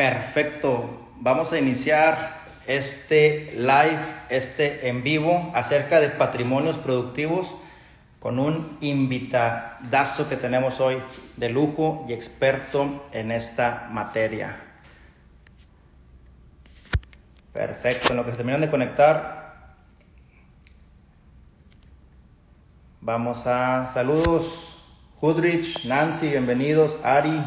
Perfecto. Vamos a iniciar este live, este en vivo acerca de patrimonios productivos con un invitadazo que tenemos hoy de lujo y experto en esta materia. Perfecto, en lo que se terminan de conectar, vamos a saludos. Hudrich, Nancy, bienvenidos. Ari,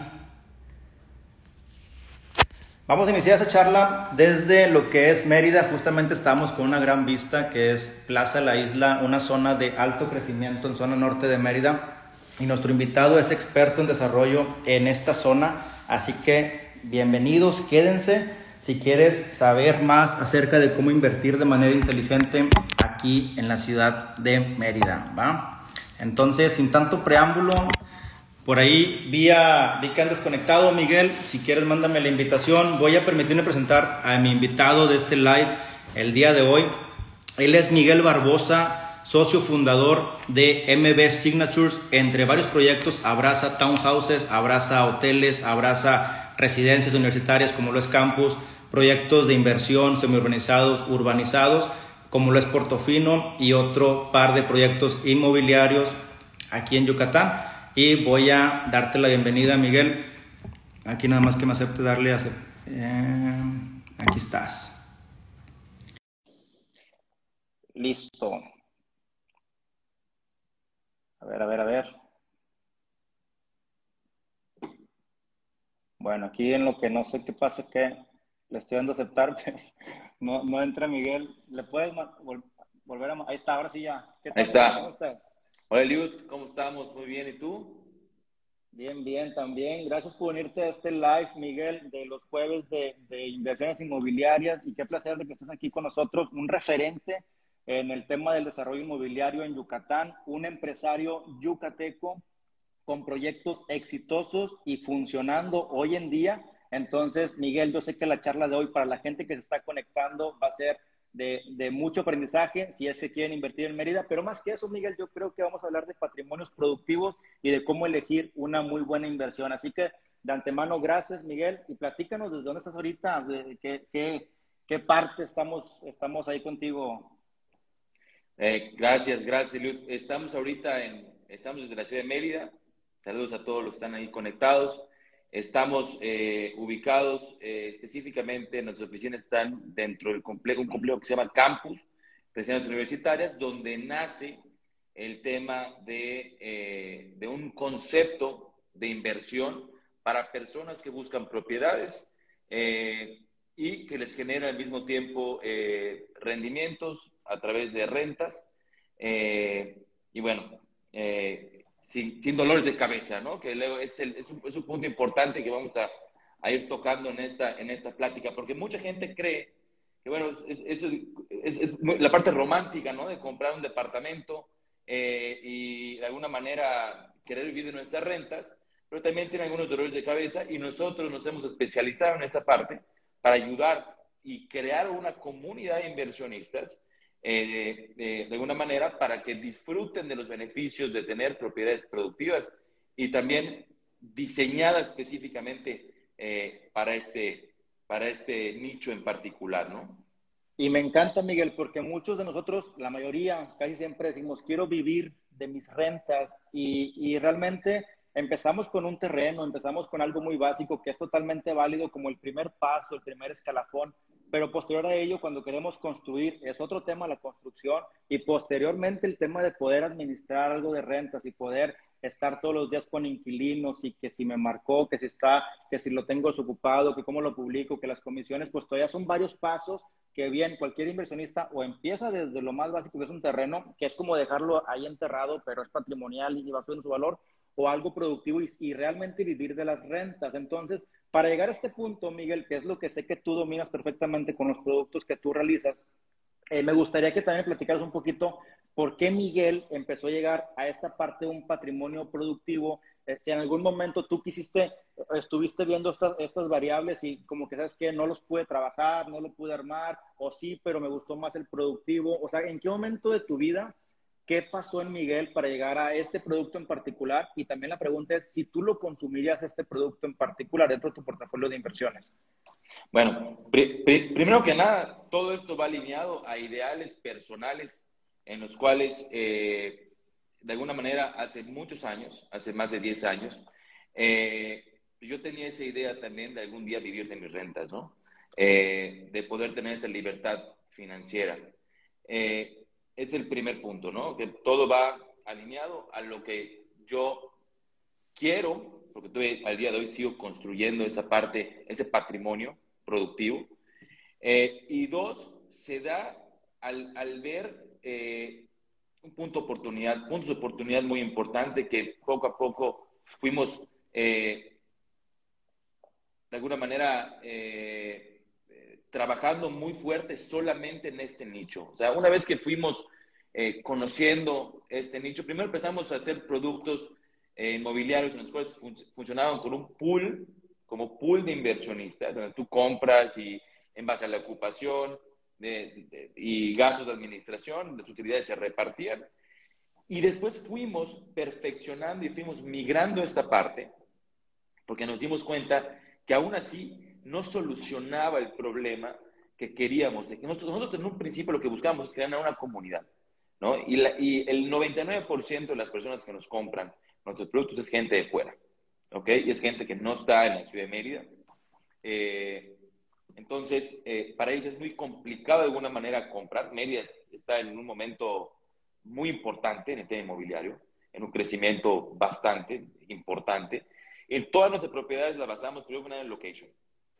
Vamos a iniciar esta charla desde lo que es Mérida. Justamente estamos con una gran vista que es Plaza La Isla, una zona de alto crecimiento en zona norte de Mérida. Y nuestro invitado es experto en desarrollo en esta zona. Así que bienvenidos, quédense si quieres saber más acerca de cómo invertir de manera inteligente aquí en la ciudad de Mérida. ¿va? Entonces, sin tanto preámbulo, por ahí vi, vi que han desconectado, Miguel. Si quieres, mándame la invitación. Voy a permitirme presentar a mi invitado de este live el día de hoy. Él es Miguel Barbosa, socio fundador de MB Signatures. Entre varios proyectos, abraza townhouses, abraza hoteles, abraza residencias universitarias como lo es campus, proyectos de inversión semi-urbanizados, urbanizados, como lo es Portofino y otro par de proyectos inmobiliarios aquí en Yucatán. Y voy a darte la bienvenida, Miguel. Aquí nada más que me acepte darle a... Eh, aquí estás. Listo. A ver, a ver, a ver. Bueno, aquí en lo que no sé qué pasa, que le estoy dando a aceptar, no, no entra Miguel. ¿Le puedes volver a... Ahí está, ahora sí ya. ¿Qué tal? Ahí está. ¿Cómo estás? Hola Eliud, ¿cómo estamos? Muy bien, ¿y tú? Bien, bien, también. Gracias por unirte a este live, Miguel, de los jueves de, inversiones inmobiliarias y qué placer de que estés aquí con nosotros, un referente en el tema del desarrollo inmobiliario en Yucatán, un empresario yucateco con proyectos exitosos y funcionando hoy en día. Entonces, Miguel, yo sé que la charla de hoy para la gente que se está conectando va a ser de, mucho aprendizaje si es que quieren invertir en Mérida, pero más que eso, Miguel, yo creo que vamos a hablar de patrimonios productivos y de cómo elegir una muy buena inversión. Así que de antemano, gracias, Miguel, y platícanos desde dónde estás ahorita, qué, qué, qué parte estamos, estamos ahí contigo. Eh, gracias, gracias, Eliud. Estamos ahorita en, estamos desde la ciudad de Mérida. Saludos a todos los que están ahí conectados. Estamos eh, ubicados eh, específicamente, nuestras oficinas están dentro del complejo, un complejo que se llama Campus, Presidencias Universitarias, donde nace el tema de, eh, de, un concepto de inversión para personas que buscan propiedades y que les genera al mismo tiempo rendimientos a través de rentas. y bueno, sin, dolores de cabeza, ¿no? Que es, es, un, punto importante que vamos a, ir tocando en esta, en esta plática, porque mucha gente cree que, bueno, es, es la parte romántica, ¿no? De comprar un departamento eh, y de alguna manera querer vivir de nuestras rentas, pero también tiene algunos dolores de cabeza y nosotros nos hemos especializado en esa parte para ayudar y crear una comunidad de inversionistas eh, de, alguna manera para que disfruten de los beneficios de tener propiedades productivas y también diseñadas específicamente eh, para, este, para este nicho en particular, ¿no? Y me encanta, Miguel, porque muchos de nosotros, la mayoría, casi siempre decimos, quiero vivir de mis rentas y, y realmente empezamos con un terreno, empezamos con algo muy básico que es totalmente válido como el primer paso, el primer escalafón, pero posterior a ello, cuando queremos construir, es otro tema la construcción y posteriormente el tema de poder administrar algo de rentas y poder estar todos los días con inquilinos y que si me marcó, que si está, que si lo tengo desocupado, que cómo lo publico, que las comisiones, pues todavía son varios pasos que bien cualquier inversionista o empieza desde lo más básico que es un terreno, que es como dejarlo ahí enterrado, pero es patrimonial y va subiendo su valor, o algo productivo y, y realmente vivir de las rentas. Entonces, para llegar a este punto, Miguel, que es lo que sé que tú dominas perfectamente con los productos que tú realizas, eh, me gustaría que también platicaras un poquito por qué Miguel empezó a llegar a esta parte de un patrimonio productivo. Eh, si en algún momento tú quisiste, estuviste viendo estas, estas variables y como que sabes que no los pude trabajar, no lo pude armar, o sí, pero me gustó más el productivo. O sea, ¿en qué momento de tu vida ¿Qué pasó en Miguel para llegar a este producto en particular? Y también la pregunta es si tú lo consumirías este producto en particular dentro de tu portafolio de inversiones. Bueno, primero que nada, todo esto va alineado a ideales personales en los cuales, eh, de alguna manera, hace muchos años, hace más de 10 años, eh, yo tenía esa idea también de algún día vivir de mis rentas, ¿no? Eh, de poder tener esa libertad financiera. Es el primer punto, ¿no? Que todo va alineado a lo que yo quiero, porque todavía al día de hoy sigo construyendo esa parte, ese patrimonio productivo. y dos, se da al, al ver eh, un punto de oportunidad, puntos de oportunidad muy importante que poco a poco fuimos eh, de alguna manera eh, trabajando muy fuerte solamente en este nicho. O sea, una vez que fuimos conociendo este nicho, primero empezamos a hacer productos inmobiliarios en los cuales funcionaban con un pool, como pool de inversionistas, donde tú compras y en base a la ocupación, y gastos de administración, las utilidades se repartían. Y después fuimos perfeccionando y fuimos migrando esta parte, porque nos dimos cuenta que aún así no solucionaba el problema que queríamos. que nosotros, nosotros en un principio lo que buscábamos es crear una comunidad, ¿no? Y, y el 99% de las personas que nos compran nuestros productos es gente de fuera, ¿ok? Y es gente que no está en la ciudad de Mérida. Eh, entonces, eh, para ellos es muy complicado de alguna manera comprar. Media está en un momento muy importante en el tema inmobiliario, en un crecimiento bastante importante. En todas nuestras propiedades las basamos primero en location.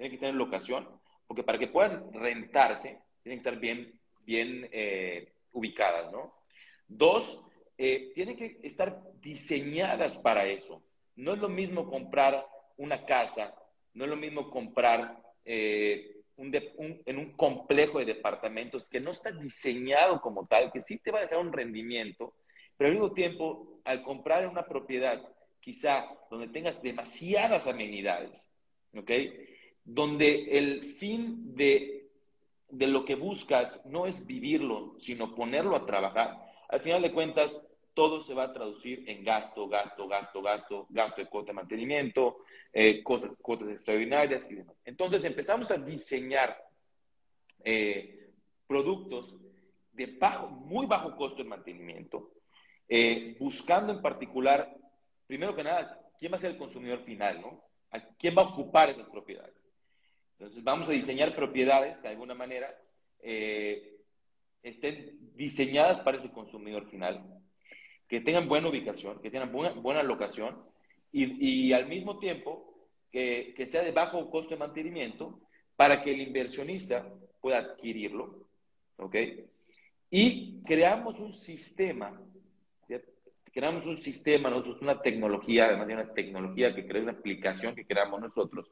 Tienen que tener locación, porque para que puedan rentarse, tienen que estar bien, bien eh, ubicadas, ¿no? Dos, eh, tienen que estar diseñadas para eso. No es lo mismo comprar una casa, no es lo mismo comprar eh, en un complejo de departamentos que no está diseñado como tal, que sí te va a dejar un rendimiento, pero al mismo tiempo, al comprar una propiedad, quizá donde tengas demasiadas amenidades, ¿ok? Donde el fin de, de lo que buscas no es vivirlo, sino ponerlo a trabajar, al final de cuentas, todo se va a traducir en gasto, gasto, gasto, gasto, gasto de cuota de mantenimiento, eh, cosas, cuotas extraordinarias y demás. Entonces empezamos a diseñar eh, productos de bajo, muy bajo costo de mantenimiento, eh, buscando en particular, primero que nada, quién va a ser el consumidor final, ¿no? ¿A quién va a ocupar esas propiedades? Entonces vamos a diseñar propiedades que de alguna manera estén diseñadas para ese consumidor final, que tengan buena ubicación, que tengan buena, buena locación y, y al mismo tiempo que, que, sea de bajo costo de mantenimiento para que el inversionista pueda adquirirlo. ¿Ok? Y creamos un sistema, creamos un sistema, nosotros una tecnología, además de una tecnología que crea una aplicación que creamos nosotros,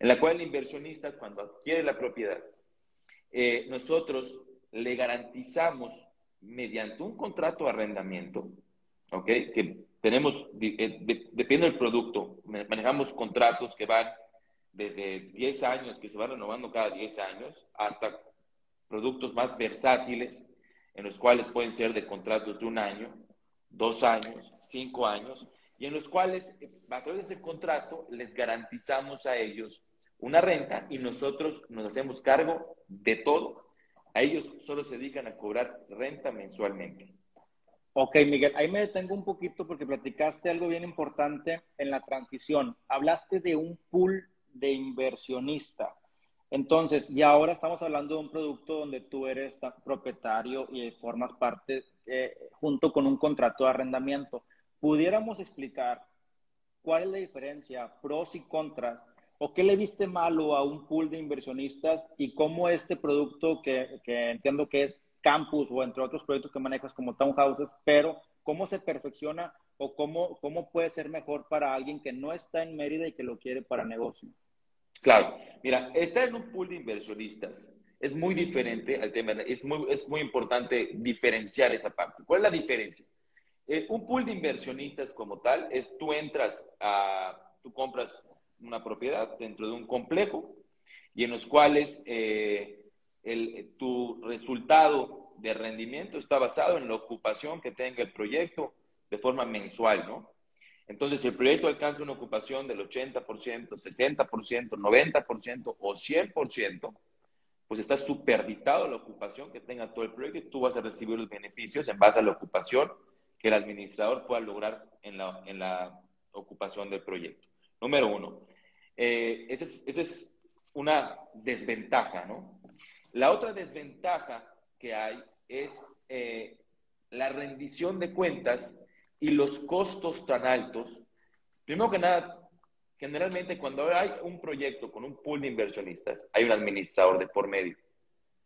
en la cual el inversionista cuando adquiere la propiedad, eh, nosotros le garantizamos mediante un contrato de arrendamiento, ¿ok? Que tenemos, eh, depende del producto, manejamos contratos que van desde 10 años, que se van renovando cada 10 años, hasta productos más versátiles, en los cuales pueden ser de contratos de un año, dos años, cinco años, y en los cuales, a través de ese contrato, les garantizamos a ellos una renta y nosotros nos hacemos cargo de todo. A ellos solo se dedican a cobrar renta mensualmente. Ok, Miguel, ahí me detengo un poquito porque platicaste algo bien importante en la transición. Hablaste de un pool de inversionista. Entonces, y ahora estamos hablando de un producto donde tú eres propietario y formas parte eh, junto con un contrato de arrendamiento. ¿Pudiéramos explicar cuál es la diferencia, pros y contras, o qué le viste malo a un pool de inversionistas y cómo este producto que, que entiendo que es campus o entre otros proyectos que manejas como townhouses, pero cómo se perfecciona o cómo, cómo puede ser mejor para alguien que no está en Mérida y que lo quiere para negocio. Claro, mira, estar en un pool de inversionistas es muy diferente al tema, es muy, es muy importante diferenciar esa parte. ¿Cuál es la diferencia? Eh, un pool de inversionistas como tal es tú entras a, tú compras una propiedad dentro de un complejo y en los cuales eh, el, tu resultado de rendimiento está basado en la ocupación que tenga el proyecto de forma mensual, ¿no? Entonces, si el proyecto alcanza una ocupación del 80%, 60%, 90% o 100%, pues está superditado la ocupación que tenga todo el proyecto y tú vas a recibir los beneficios en base a la ocupación que el administrador pueda lograr en la, en la ocupación del proyecto. Número uno, eh, esa, es, es, una desventaja, ¿no? La otra desventaja que hay es eh, la rendición de cuentas y los costos tan altos. Primero que nada, generalmente cuando hay un proyecto con un pool de inversionistas, hay un administrador de por medio.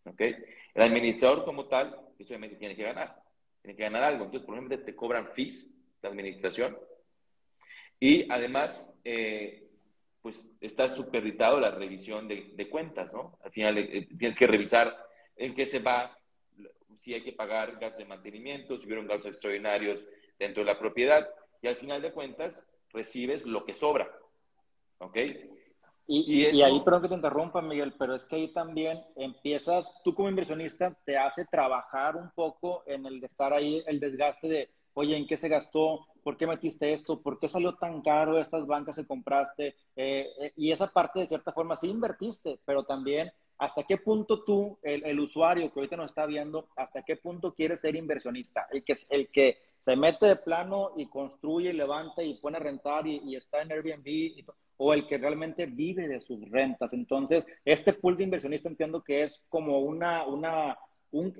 ¿ok? El administrador como tal, pues, obviamente tiene que ganar, tiene que ganar algo. Entonces, ejemplo, te cobran fees de administración y además, eh, pues está superditado la revisión de, cuentas, ¿no? Al final eh, tienes que revisar en qué se va, si hay que pagar gastos de mantenimiento, si hubieron gastos extraordinarios dentro de la propiedad, y al final de cuentas recibes lo que sobra, ¿ok? Y, y, ahí, perdón que te interrumpa, Miguel, pero es que ahí también empiezas, tú como inversionista, te hace trabajar un poco en el de estar ahí, el desgaste de, oye, ¿en qué se gastó? ¿Por qué metiste esto? ¿Por qué salió tan caro estas bancas que compraste? Eh, eh, y esa parte, de cierta forma, sí invertiste, pero también hasta qué punto tú, el, usuario que ahorita nos está viendo, hasta qué punto quieres ser inversionista. El que, el que se mete de plano y construye, y levanta y pone a rentar y, está en Airbnb, o el que realmente vive de sus rentas. Entonces, este pool de inversionista entiendo que es como una, una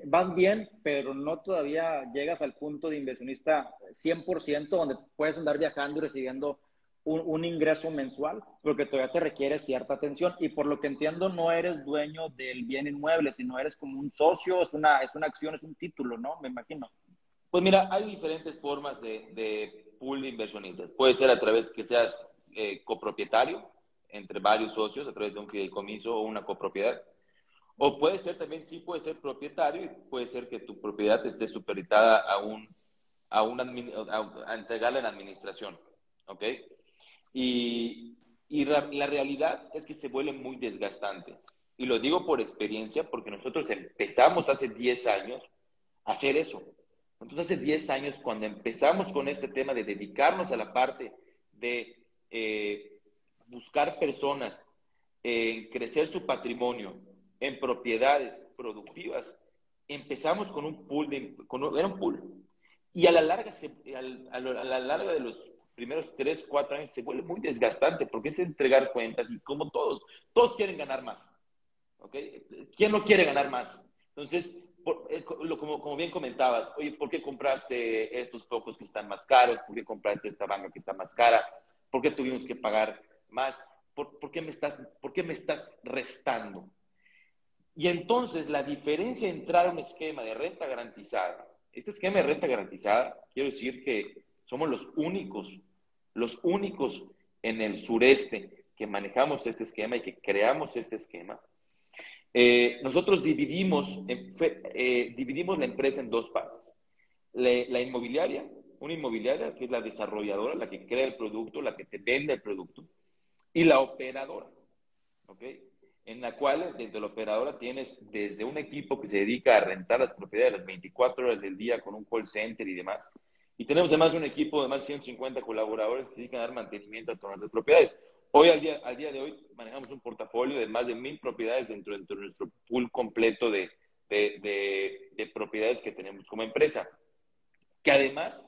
vas bien, pero no todavía llegas al punto de inversionista 100%, donde puedes andar viajando y recibiendo un, ingreso mensual, porque todavía te requiere cierta atención. Y por lo que entiendo, no eres dueño del bien inmueble, sino eres como un socio, es una, es una acción, es un título, ¿no? Me imagino. Pues mira, hay diferentes formas de, de pool de inversionistas. Puede ser a través que seas eh, copropietario entre varios socios, a través de un fideicomiso o una copropiedad o puede ser también, sí puede ser propietario y puede ser que tu propiedad esté supeditada a un, a, un a, entregarla en administración. ¿Ok? Y, y la, realidad es que se vuelve muy desgastante. Y lo digo por experiencia porque nosotros empezamos hace 10 años a hacer eso. Entonces, hace 10 años, cuando empezamos con este tema de dedicarnos a la parte de eh, buscar personas, en crecer su patrimonio, en propiedades productivas, empezamos con un pool, de, con era un pool. Y a la, larga a la larga de los primeros tres, cuatro años se vuelve muy desgastante porque es entregar cuentas y como todos, todos quieren ganar más. ¿ok? ¿Quién no quiere ganar más? Entonces, eh, como, como, bien comentabas, oye, ¿por qué compraste estos pocos que están más caros? ¿Por qué compraste esta banca que está más cara? ¿Por qué tuvimos que pagar más? ¿Por, por qué, me estás, ¿Por qué me estás restando? Y entonces la diferencia entre entrar a un esquema de renta garantizada, este esquema de renta garantizada, quiero decir que somos los únicos, los únicos en el sureste que manejamos este esquema y que creamos este esquema. Eh, nosotros dividimos, eh, dividimos la empresa en dos partes. la inmobiliaria, una inmobiliaria que es la desarrolladora, la que crea el producto, la que te vende el producto, y la operadora. ¿ok?, en la cual dentro de la operadora tienes desde un equipo que se dedica a rentar las propiedades las 24 horas del día con un call center y demás. Y tenemos además un equipo de más de 150 colaboradores que se dedican a dar mantenimiento a todas las propiedades. Hoy, al día, al día de hoy, manejamos un portafolio de más de mil propiedades dentro, de nuestro pool completo de, de, de, propiedades que tenemos como empresa. Que además,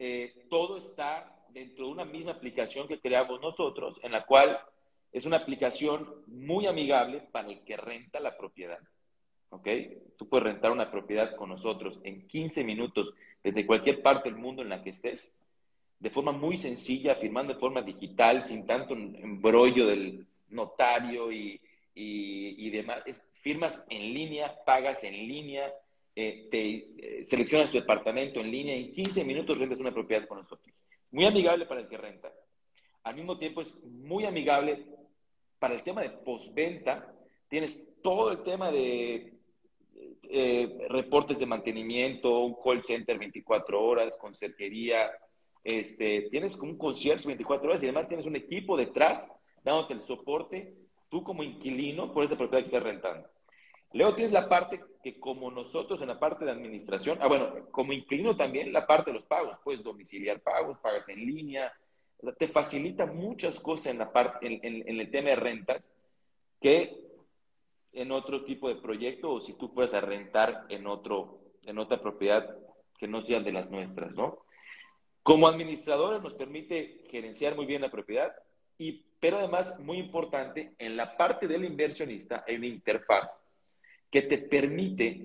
eh, todo está dentro de una misma aplicación que creamos nosotros, en la cual es una aplicación muy amigable para el que renta la propiedad. ¿Ok? Tú puedes rentar una propiedad con nosotros en 15 minutos desde cualquier parte del mundo en la que estés, de forma muy sencilla, firmando de forma digital, sin tanto embrollo del notario y, y, demás. firmas en línea, pagas en línea, eh, te, eh, seleccionas tu departamento en línea, en 15 minutos rentas una propiedad con nosotros. Muy amigable para el que renta. Al mismo tiempo es muy amigable para el tema de postventa, tienes todo el tema de eh, reportes de mantenimiento, un call center 24 horas, conserjería, este, tienes como un concierto 24 horas y además tienes un equipo detrás dándote el soporte, tú como inquilino por esa propiedad que estás rentando. Luego tienes la parte que como nosotros en la parte de administración, ah bueno, como inquilino también la parte de los pagos, puedes domiciliar pagos, pagas en línea, te facilita muchas cosas en, la parte, en, el tema de rentas que en otro tipo de proyecto o si tú puedes rentar en, otro, en otra propiedad que no sean de las nuestras, ¿no? Como administradores nos permite gerenciar muy bien la propiedad, y, pero además, muy importante, en la parte del inversionista hay una interfaz que te permite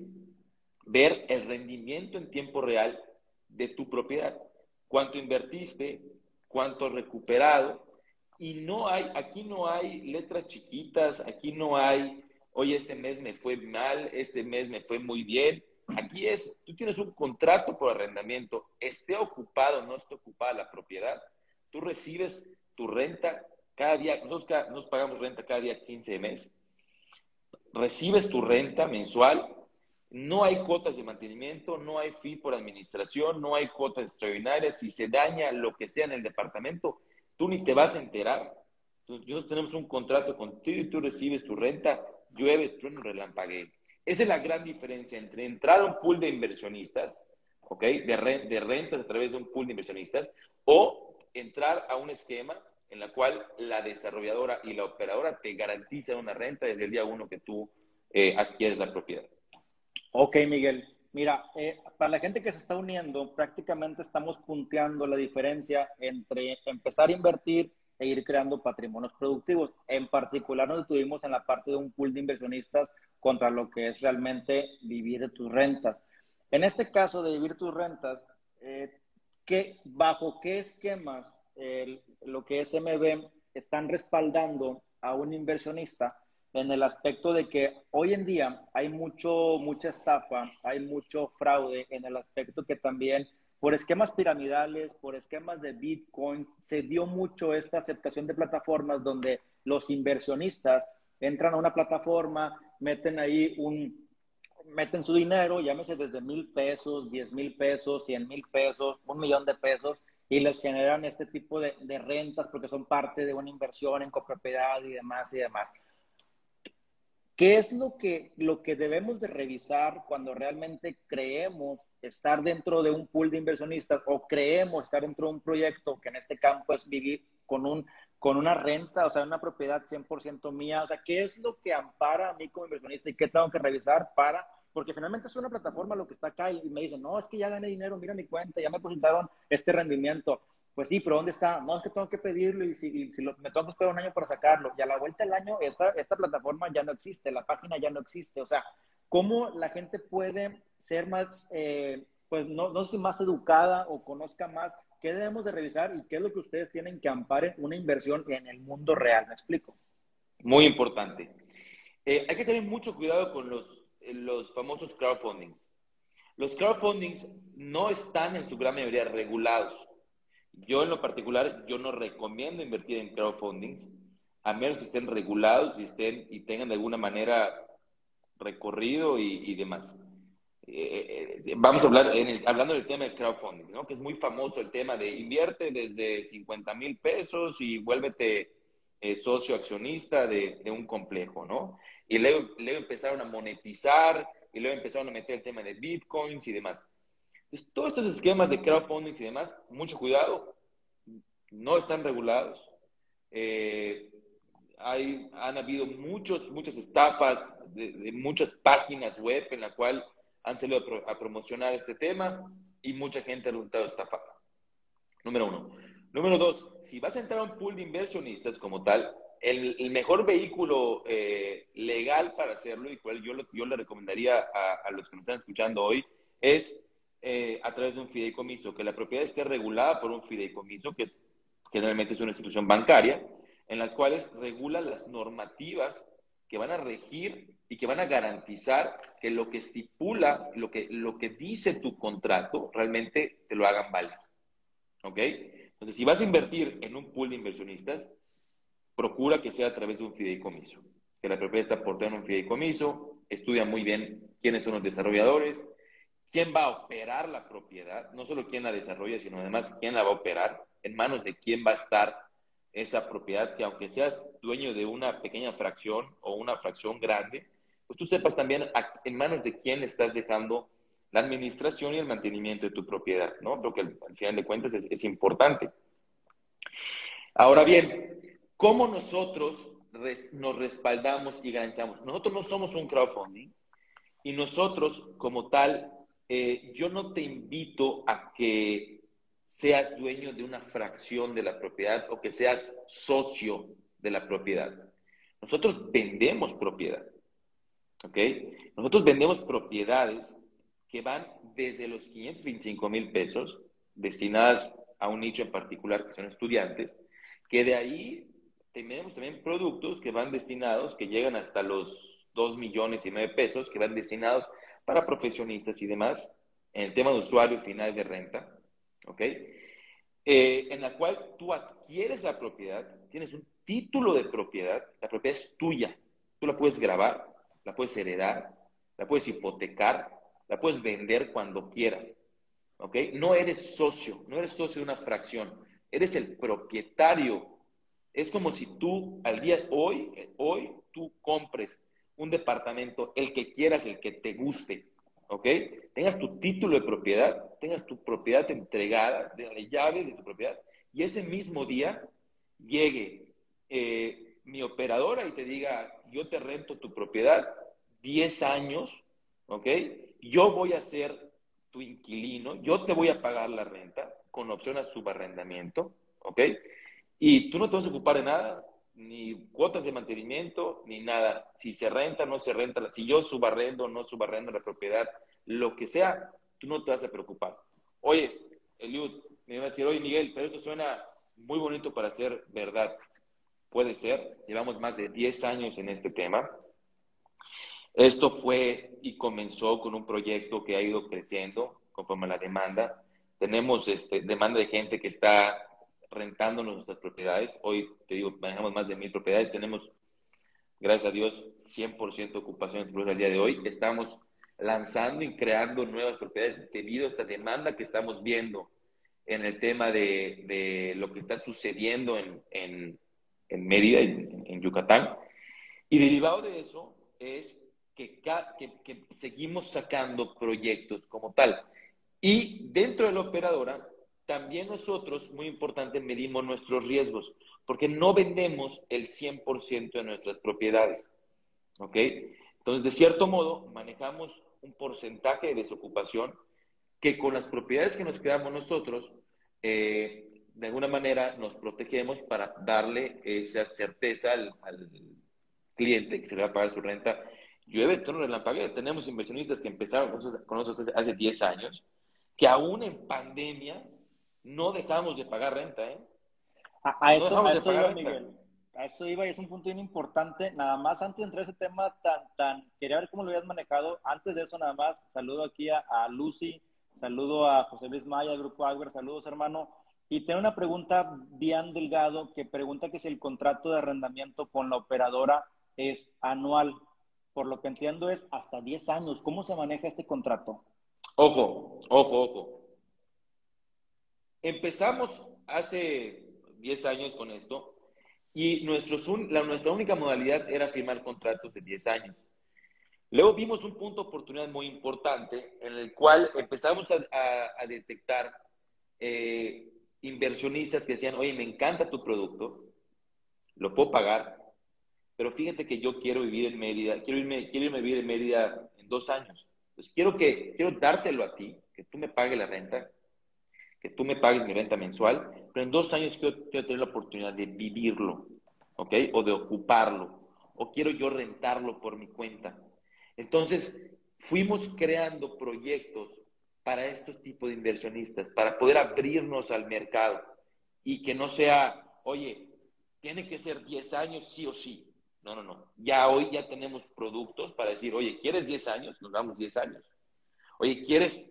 ver el rendimiento en tiempo real de tu propiedad. Cuánto invertiste, cuánto recuperado. Y no hay, aquí no hay letras chiquitas, aquí no hay, oye, este mes me fue mal, este mes me fue muy bien. Aquí es, tú tienes un contrato por arrendamiento, esté ocupado no esté ocupada la propiedad, tú recibes tu renta cada día, nos pagamos renta cada día 15 de mes, recibes tu renta mensual no hay cuotas de mantenimiento, no hay fee por administración, no hay cuotas extraordinarias. Si se daña lo que sea en el departamento, tú ni te vas a enterar. Nosotros tenemos un contrato contigo y tú recibes tu renta, llueve, trueno, relampague. Esa es la gran diferencia entre entrar a un pool de inversionistas, ¿ok? De, de rentas a través de un pool de inversionistas, o entrar a un esquema en la cual la desarrolladora y la operadora te garantizan una renta desde el día uno que tú eh, adquieres la propiedad. Ok, Miguel. Mira, eh, para la gente que se está uniendo, prácticamente estamos punteando la diferencia entre empezar a invertir e ir creando patrimonios productivos. En particular nos detuvimos en la parte de un pool de inversionistas contra lo que es realmente vivir de tus rentas. En este caso de vivir tus rentas, eh, ¿bajo qué esquemas lo que es MB están respaldando a un inversionista en el aspecto de que hoy en día hay mucho, mucha estafa, hay mucho fraude, en el aspecto que también por esquemas piramidales, por esquemas de bitcoins, se dio mucho esta aceptación de plataformas donde los inversionistas entran a una plataforma, meten ahí un, meten su dinero, llámese desde mil pesos, diez mil pesos, cien mil pesos, un millón de pesos, y les generan este tipo de, de rentas porque son parte de una inversión en copropiedad y demás y demás. ¿Qué es lo que, lo que debemos de revisar cuando realmente creemos estar dentro de un pool de inversionistas o creemos estar dentro de un proyecto que en este campo es vivir con, un, con una renta, o sea, una propiedad 100% mía? O sea, ¿qué es lo que ampara a mí como inversionista y qué tengo que revisar para porque finalmente es una plataforma lo que está acá y me dicen, no, es que ya gané dinero, mira mi cuenta, ya me presentaron este rendimiento. Pues sí, pero ¿dónde está? No, es que tengo que pedirlo y si, me tengo que esperar un año para sacarlo. Y a la vuelta del año, esta, esta plataforma ya no existe, la página ya no existe. O sea, ¿cómo la gente puede ser más, eh, pues no, no sé si más educada o conozca más qué debemos de revisar y qué es lo que ustedes tienen que amparen una inversión en el mundo real? ¿Me explico? Muy importante. Eh, hay que tener mucho cuidado con los, los famosos crowdfundings. Los crowdfundings no están en su gran mayoría regulados. Yo en lo particular, yo no recomiendo invertir en crowdfundings, a menos que estén regulados y, estén, y tengan de alguna manera recorrido y, demás. Eh, eh, vamos a hablar, hablando del tema de crowdfunding, ¿no? que es muy famoso el tema de invierte desde 50 mil pesos y vuélvete eh, socio accionista de, de, un complejo, ¿no? Y luego, luego empezaron a monetizar y luego empezaron a meter el tema de bitcoins y demás. Entonces, todos estos esquemas de crowdfunding y demás, mucho cuidado, no están regulados. Eh, hay, han habido muchos, muchas estafas de, muchas páginas web en la cual han salido a, promocionar este tema y mucha gente ha resultado estafada. Número uno. Número dos, si vas a entrar a un pool de inversionistas como tal, el, mejor vehículo eh, legal para hacerlo, y cual yo, yo le recomendaría a, a los que nos están escuchando hoy, es eh, a través de un fideicomiso, que la propiedad esté regulada por un fideicomiso, que generalmente es una institución bancaria, en las cuales regula las normativas que van a regir y que van a garantizar que lo que estipula, lo que, lo que dice tu contrato, realmente te lo hagan valer. ¿Ok? Entonces, si vas a invertir en un pool de inversionistas, procura que sea a través de un fideicomiso. Que la propiedad está aportando un fideicomiso, estudia muy bien quiénes son los desarrolladores, quién va a operar la propiedad, no solo quién la desarrolla, sino además quién la va a operar, en manos de quién va a estar esa propiedad, que aunque seas dueño de una pequeña fracción o una fracción grande, pues tú sepas también en manos de quién estás dejando la administración y el mantenimiento de tu propiedad, ¿no? Creo que al, final de cuentas es, importante. Ahora bien, ¿cómo nosotros nos respaldamos y garantizamos? Nosotros no somos un crowdfunding y nosotros como tal, eh, yo no te invito a que seas dueño de una fracción de la propiedad o que seas socio de la propiedad. Nosotros vendemos propiedad. ¿Ok? Nosotros vendemos propiedades que van desde los 525 mil pesos destinadas a un nicho en particular que son estudiantes, que de ahí tenemos también productos que van destinados, que llegan hasta los 2 millones y 9 pesos, que van destinados para profesionistas y demás, en el tema de usuario final de renta, ¿ok? Eh, en la cual tú adquieres la propiedad, tienes un título de propiedad, la propiedad es tuya, tú la puedes grabar, la puedes heredar, la puedes hipotecar, la puedes vender cuando quieras. ¿Ok? No eres socio, no eres socio de una fracción, eres el propietario. Es como si tú al día hoy, hoy tú compres un departamento, el que quieras, el que te guste, ¿ok? Tengas tu título de propiedad, tengas tu propiedad entregada, de la llave de tu propiedad, y ese mismo día llegue eh, mi operadora y te diga, yo te rento tu propiedad 10 años, ¿ok? Yo voy a ser tu inquilino, yo te voy a pagar la renta con opción a subarrendamiento, ¿ok? Y tú no te vas a ocupar de nada, ni cuotas de mantenimiento, ni nada. Si se renta, no se renta, si yo subarrendo no subarrendo la propiedad, lo que sea, tú no te vas a preocupar. Oye, Eliud, me va a decir, oye Miguel, pero esto suena muy bonito para ser verdad. Puede ser, llevamos más de 10 años en este tema. Esto fue y comenzó con un proyecto que ha ido creciendo conforme a la demanda. Tenemos este, demanda de gente que está rentando nuestras propiedades. Hoy, te digo, manejamos más de mil propiedades. Tenemos, gracias a Dios, 100% ocupación al día de hoy. Estamos lanzando y creando nuevas propiedades debido a esta demanda que estamos viendo en el tema de, de lo que está sucediendo en, en, en Mérida, en, Yucatán. Y derivado de eso es que, que, seguimos sacando proyectos como tal. Y dentro de la operadora, también nosotros, muy importante, medimos nuestros riesgos, porque no vendemos el 100% de nuestras propiedades. ¿Ok? Entonces, de cierto modo, manejamos un porcentaje de desocupación que con las propiedades que nos creamos nosotros, eh, de alguna manera nos protegemos para darle esa certeza al, cliente que se le va a pagar su renta. Llueve, la relampagueo. Tenemos inversionistas que empezaron con nosotros hace 10 años, que aún en pandemia no dejamos de pagar renta. ¿eh? A, eso, iba, Miguel. A eso iba y es un punto bien importante. Nada más antes de entrar a ese tema tan, tan, quería ver cómo lo habías manejado. Antes de eso, nada más, saludo aquí a, a Lucy, saludo a José Luis Maya, Grupo Agüer, saludos hermano. Y tengo una pregunta bien delgado que pregunta que si el contrato de arrendamiento con la operadora es anual. Por lo que entiendo es hasta 10 años. ¿Cómo se maneja este contrato? Ojo, ojo, ojo. Empezamos hace 10 años con esto y la, nuestra única modalidad era firmar contratos de 10 años. Luego vimos un punto de oportunidad muy importante en el cual empezamos a, detectar eh, inversionistas que decían, oye, me encanta tu producto, lo puedo pagar, pero fíjate que yo quiero vivir en Mérida, quiero irme, quiero irme a vivir en Mérida en dos años. Entonces, quiero, que, quiero dártelo a ti, que tú me pagues la renta, que tú me pagues mi renta mensual, pero en dos años quiero, tener la oportunidad de vivirlo, ¿ok? O de ocuparlo, o quiero yo rentarlo por mi cuenta. Entonces, fuimos creando proyectos para estos tipos de inversionistas, para poder abrirnos al mercado y que no sea, oye, tiene que ser 10 años sí o sí. No, no, no. Ya hoy ya tenemos productos para decir, oye, ¿quieres 10 años? Nos damos 10 años. Oye, ¿quieres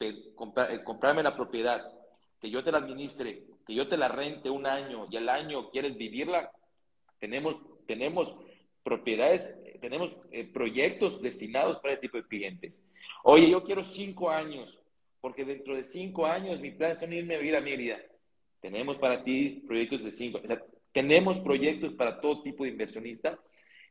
eh, comprarme la propiedad? Que yo te la administre, que yo te la rente un año y al año quieres vivirla. Tenemos, tenemos propiedades, tenemos eh, proyectos destinados para ese tipo de clientes. Oye, yo quiero cinco años, porque dentro de cinco años mi plan es irme a vivir a Mérida. Tenemos para ti proyectos de cinco, o sea, tenemos proyectos para todo tipo de inversionista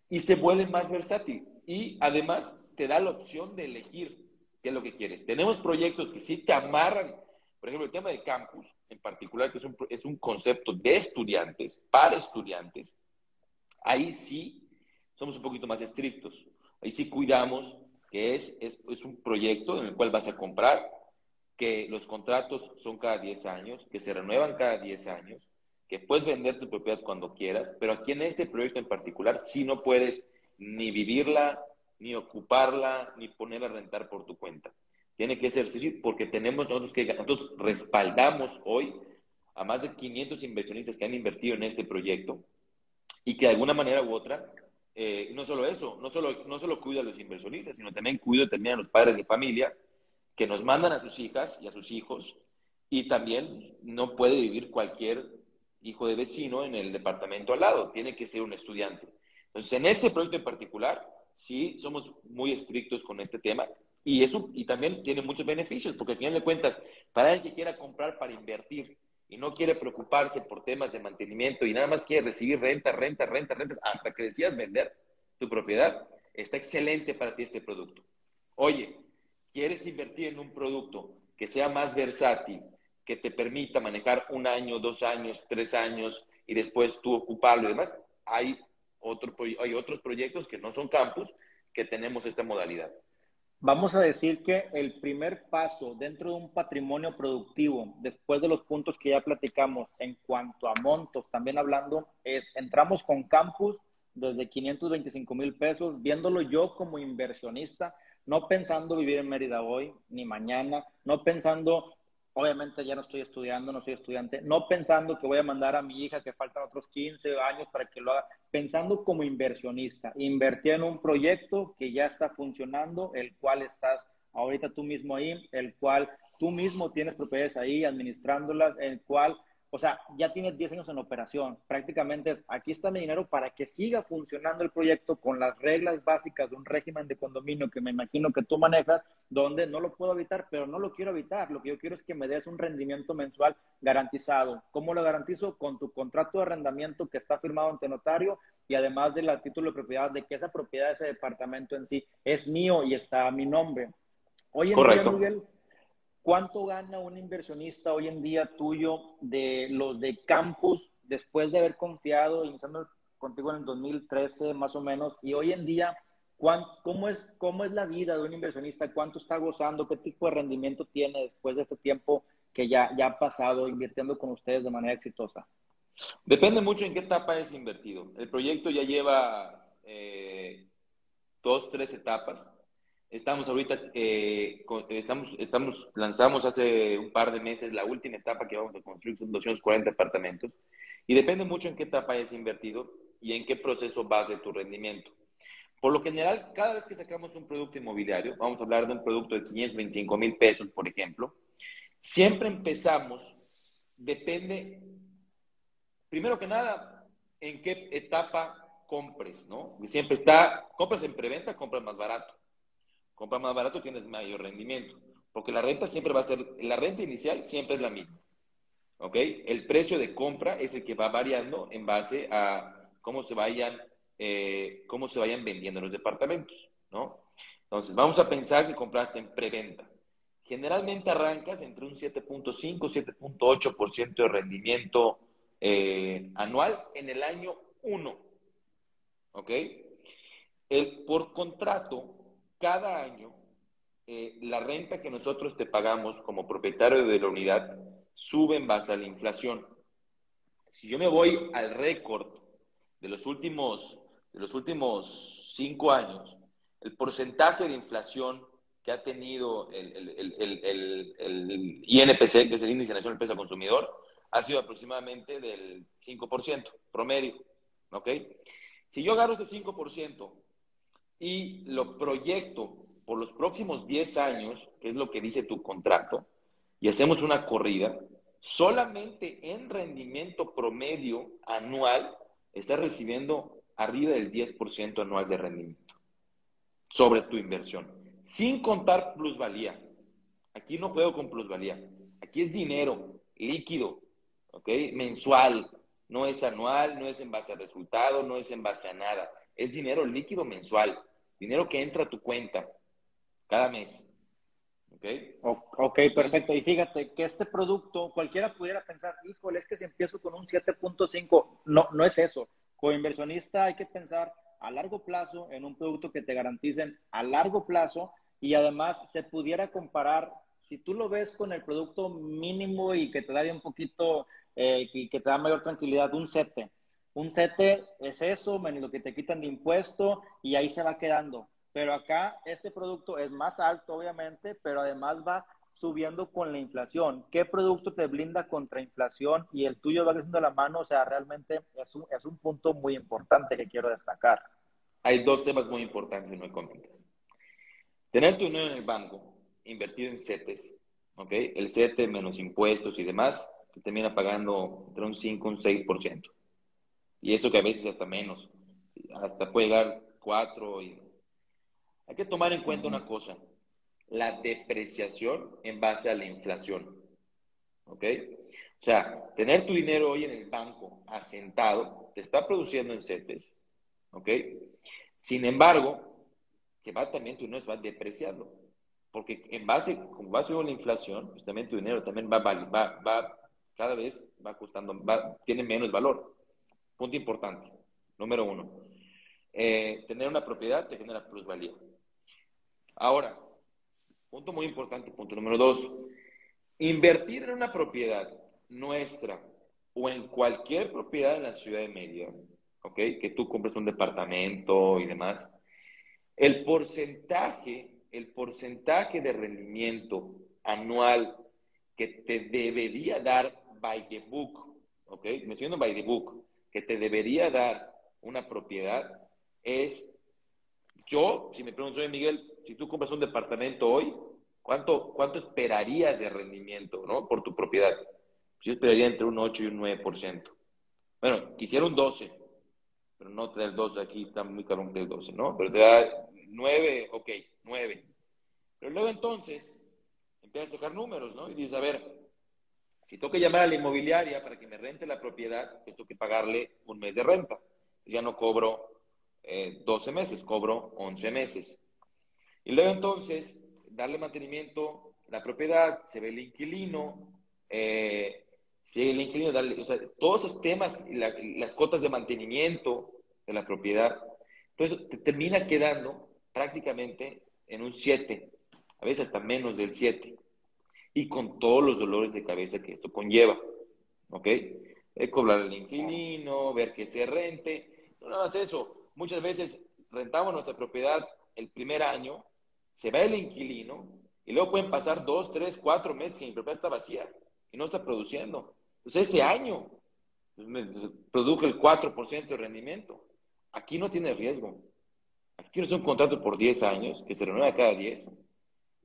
y se vuelve más versátil. Y además te da la opción de elegir qué es lo que quieres. Tenemos proyectos que sí te amarran, por ejemplo, el tema de campus, en particular, que es un, es un concepto de estudiantes, para estudiantes, ahí sí somos un poquito más estrictos. Ahí sí cuidamos que es, es, es, un proyecto en el cual vas a comprar, que los contratos son cada 10 años, que se renuevan cada 10 años, que puedes vender tu propiedad cuando quieras, pero aquí en este proyecto en particular sí no puedes ni vivirla, ni ocuparla, ni ponerla a rentar por tu cuenta. Tiene que ser sí, porque tenemos nosotros que nosotros respaldamos hoy a más de 500 inversionistas que han invertido en este proyecto y que de alguna manera u otra eh, no solo eso, no solo, no solo cuida a los inversionistas, sino también cuida también a los padres de familia que nos mandan a sus hijas y a sus hijos y también no puede vivir cualquier hijo de vecino en el departamento al lado, tiene que ser un estudiante. Entonces, en este proyecto en particular, sí somos muy estrictos con este tema y eso y también tiene muchos beneficios, porque al final de cuentas, para el que quiera comprar para invertir y no quiere preocuparse por temas de mantenimiento y nada más quiere recibir renta, renta, renta, renta, hasta que decidas vender tu propiedad, está excelente para ti este producto. Oye, ¿quieres invertir en un producto que sea más versátil, que te permita manejar un año, dos años, tres años y después tú ocuparlo y demás? Hay, otro, hay otros proyectos que no son campus que tenemos esta modalidad. Vamos a decir que el primer paso dentro de un patrimonio productivo, después de los puntos que ya platicamos en cuanto a montos, también hablando, es entramos con campus desde 525 mil pesos, viéndolo yo como inversionista, no pensando vivir en Mérida hoy ni mañana, no pensando obviamente ya no estoy estudiando, no soy estudiante, no pensando que voy a mandar a mi hija que faltan otros 15 años para que lo haga, pensando como inversionista, invertir en un proyecto que ya está funcionando, el cual estás ahorita tú mismo ahí, el cual tú mismo tienes propiedades ahí administrándolas, el cual o sea, ya tienes 10 años en operación. Prácticamente es, aquí está mi dinero para que siga funcionando el proyecto con las reglas básicas de un régimen de condominio que me imagino que tú manejas, donde no lo puedo evitar, pero no lo quiero evitar. Lo que yo quiero es que me des un rendimiento mensual garantizado. ¿Cómo lo garantizo? Con tu contrato de arrendamiento que está firmado ante notario y además del título de propiedad, de que esa propiedad, ese departamento en sí es mío y está a mi nombre. Hoy en día, Miguel, ¿Cuánto gana un inversionista hoy en día tuyo de los de campus después de haber confiado, iniciando contigo en el 2013 más o menos, y hoy en día, cómo, es, ¿cómo es la vida de un inversionista? ¿Cuánto está gozando? ¿Qué tipo de rendimiento tiene después de este tiempo que ya, ya ha pasado invirtiendo con ustedes de manera exitosa? Depende mucho en qué etapa es invertido. El proyecto ya lleva eh, dos, tres etapas. Estamos ahorita, eh, estamos, estamos, lanzamos hace un par de meses la última etapa que vamos a construir, son 240 apartamentos, y depende mucho en qué etapa hayas invertido y en qué proceso vas de tu rendimiento. Por lo general, cada vez que sacamos un producto inmobiliario, vamos a hablar de un producto de 525 mil pesos, por ejemplo, siempre empezamos, depende, primero que nada, en qué etapa compres, ¿no? Siempre está, compras en preventa, compras más barato compras más barato tienes mayor rendimiento, porque la renta siempre va a ser, la renta inicial siempre es la misma. ¿Ok? El precio de compra es el que va variando en base a cómo se vayan, eh, cómo se vayan vendiendo los departamentos, ¿no? Entonces, vamos a pensar que compraste en preventa. Generalmente arrancas entre un 7.5, 7.8% de rendimiento eh, anual en el año 1. ¿Ok? El, por contrato, cada año eh, la renta que nosotros te pagamos como propietario de la unidad sube en base a la inflación. Si yo me voy al récord de los últimos, de los últimos cinco años, el porcentaje de inflación que ha tenido el, el, INPC, que es el Índice Nacional del Precio al Consumidor, ha sido aproximadamente del 5% promedio. ¿Ok? Si yo agarro ese 5% y lo proyecto por los próximos 10 años, que es lo que dice tu contrato, y hacemos una corrida, solamente en rendimiento promedio anual estás recibiendo arriba del 10% anual de rendimiento sobre tu inversión, sin contar plusvalía. Aquí no juego con plusvalía. Aquí es dinero líquido, ¿ok? Mensual. No es anual, no es en base a resultado, no es en base a nada. Es dinero líquido mensual dinero que entra a tu cuenta cada mes. Ok, perfecto. Y fíjate que este producto, cualquiera pudiera pensar, híjole, es que si empiezo con un 7.5, no, no es eso. Como inversionista hay que pensar a largo plazo en un producto que te garanticen a largo plazo y además se pudiera comparar, si tú lo ves con el producto mínimo y que te da un poquito eh, y que te da mayor tranquilidad, un 7. Un 7 es eso, menos lo que te quitan de impuesto y ahí se va quedando. Pero acá este producto es más alto, obviamente, pero además va subiendo con la inflación. ¿Qué producto te blinda contra inflación y el tuyo va creciendo la mano? O sea, realmente es un, es un punto muy importante que quiero destacar. Hay dos temas muy importantes que me comentas. Tener tu dinero en el banco, invertir en CETES, ¿ok? El CETE menos impuestos y demás, te termina pagando entre un 5 y un 6%. Y eso que a veces hasta menos, hasta puede llegar 4 y hay que tomar en cuenta una cosa, la depreciación en base a la inflación. ¿Ok? O sea, tener tu dinero hoy en el banco asentado te está produciendo en CETES. ¿Ok? Sin embargo, se va también tu dinero se va depreciando. Porque en base, como va subiendo la inflación, pues también tu dinero también va, va, va cada vez va costando, va, tiene menos valor. Punto importante. Número uno. Eh, tener una propiedad te genera plusvalía. Ahora, punto muy importante, punto número dos, invertir en una propiedad nuestra o en cualquier propiedad en la ciudad de Mérida, ¿ok? Que tú compres un departamento y demás, el porcentaje, el porcentaje de rendimiento anual que te debería dar by the book, ¿ok? Menciono by the book, que te debería dar una propiedad es, yo, si me pregunto, Miguel, si tú compras un departamento hoy, ¿cuánto, cuánto esperarías de rendimiento ¿no? por tu propiedad? Yo esperaría entre un 8 y un 9%. Bueno, quisiera un 12, pero no te da el 12, aquí está muy caro el 12, ¿no? Pero te da 9, ok, 9. Pero luego entonces empiezas a sacar números, ¿no? Y dices, a ver, si tengo que llamar a la inmobiliaria para que me rente la propiedad, pues tengo que pagarle un mes de renta. Ya no cobro eh, 12 meses, cobro 11 meses. Y luego entonces, darle mantenimiento a la propiedad, se ve el inquilino, eh, si el inquilino, darle, o sea, todos esos temas, las cotas de mantenimiento de la propiedad, entonces te termina quedando prácticamente en un 7, a veces hasta menos del 7, y con todos los dolores de cabeza que esto conlleva, ¿ok? cobrar al inquilino, ver que se rente, no nada más eso, muchas veces rentamos nuestra propiedad el primer año se va el inquilino y luego pueden pasar dos, tres, cuatro meses que mi propiedad está vacía y no está produciendo. Entonces ese año pues, produjo el 4% de rendimiento. Aquí no tiene riesgo. Aquí tienes un contrato por 10 años que se renueva cada 10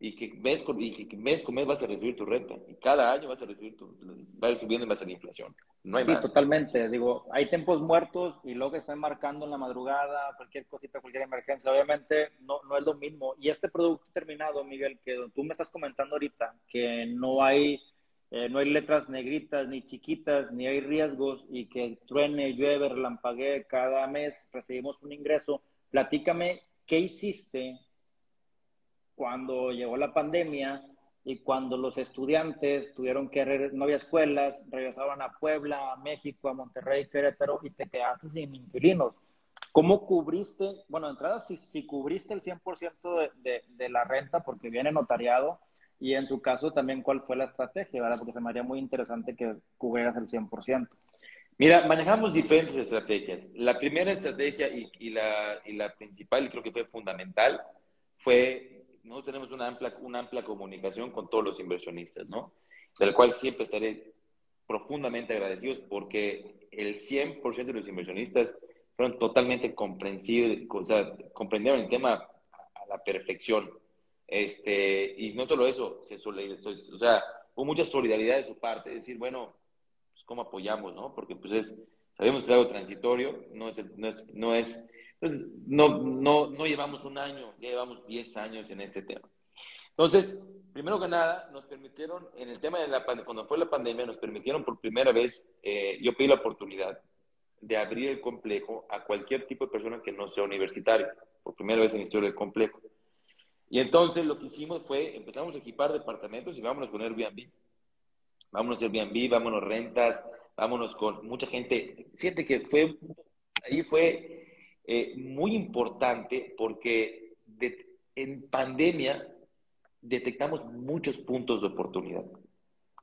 y que mes con, y que mes con mes vas a recibir tu renta y cada año vas a recibir tu, va a ir subiendo en base a la inflación. No hay sí, totalmente. Digo, hay tiempos muertos y luego que están marcando en la madrugada, cualquier cosita, cualquier emergencia, obviamente no, no es lo mismo. Y este producto terminado, Miguel, que tú me estás comentando ahorita, que no hay, eh, no hay letras negritas ni chiquitas, ni hay riesgos y que truene, llueve, relampaguee cada mes, recibimos un ingreso. Platícame, ¿qué hiciste cuando llegó la pandemia y cuando los estudiantes tuvieron que, no había escuelas, regresaban a Puebla, a México, a Monterrey, Querétaro y te quedaste sin inquilinos. ¿Cómo cubriste, bueno, de entrada, si, si cubriste el 100% de, de, la renta porque viene notariado y en su caso también cuál fue la estrategia, ¿verdad? Porque se me haría muy interesante que cubrieras el 100%. Mira, manejamos diferentes estrategias. La primera estrategia y, y, la, y la principal, creo que fue fundamental, fue nosotros tenemos una amplia, una amplia comunicación con todos los inversionistas, ¿no? Del cual siempre estaré profundamente agradecidos porque el 100% de los inversionistas fueron totalmente comprensibles, o sea, comprendieron el tema a la perfección. Este, y no solo eso, se o sea, hubo mucha solidaridad de su parte, decir, bueno, pues cómo apoyamos, ¿no? Porque pues es, sabemos que es algo transitorio, no es, no es entonces, no, no, no llevamos un año, ya llevamos 10 años en este tema. Entonces, primero que nada, nos permitieron, en el tema de la cuando fue la pandemia, nos permitieron por primera vez, eh, yo pedí la oportunidad de abrir el complejo a cualquier tipo de persona que no sea universitario, por primera vez en la historia del complejo. Y entonces lo que hicimos fue, empezamos a equipar departamentos y vámonos con Airbnb. Vámonos Airbnb, vámonos rentas, vámonos con mucha gente. Fíjate que fue, ahí fue eh, muy importante porque en pandemia detectamos muchos puntos de oportunidad,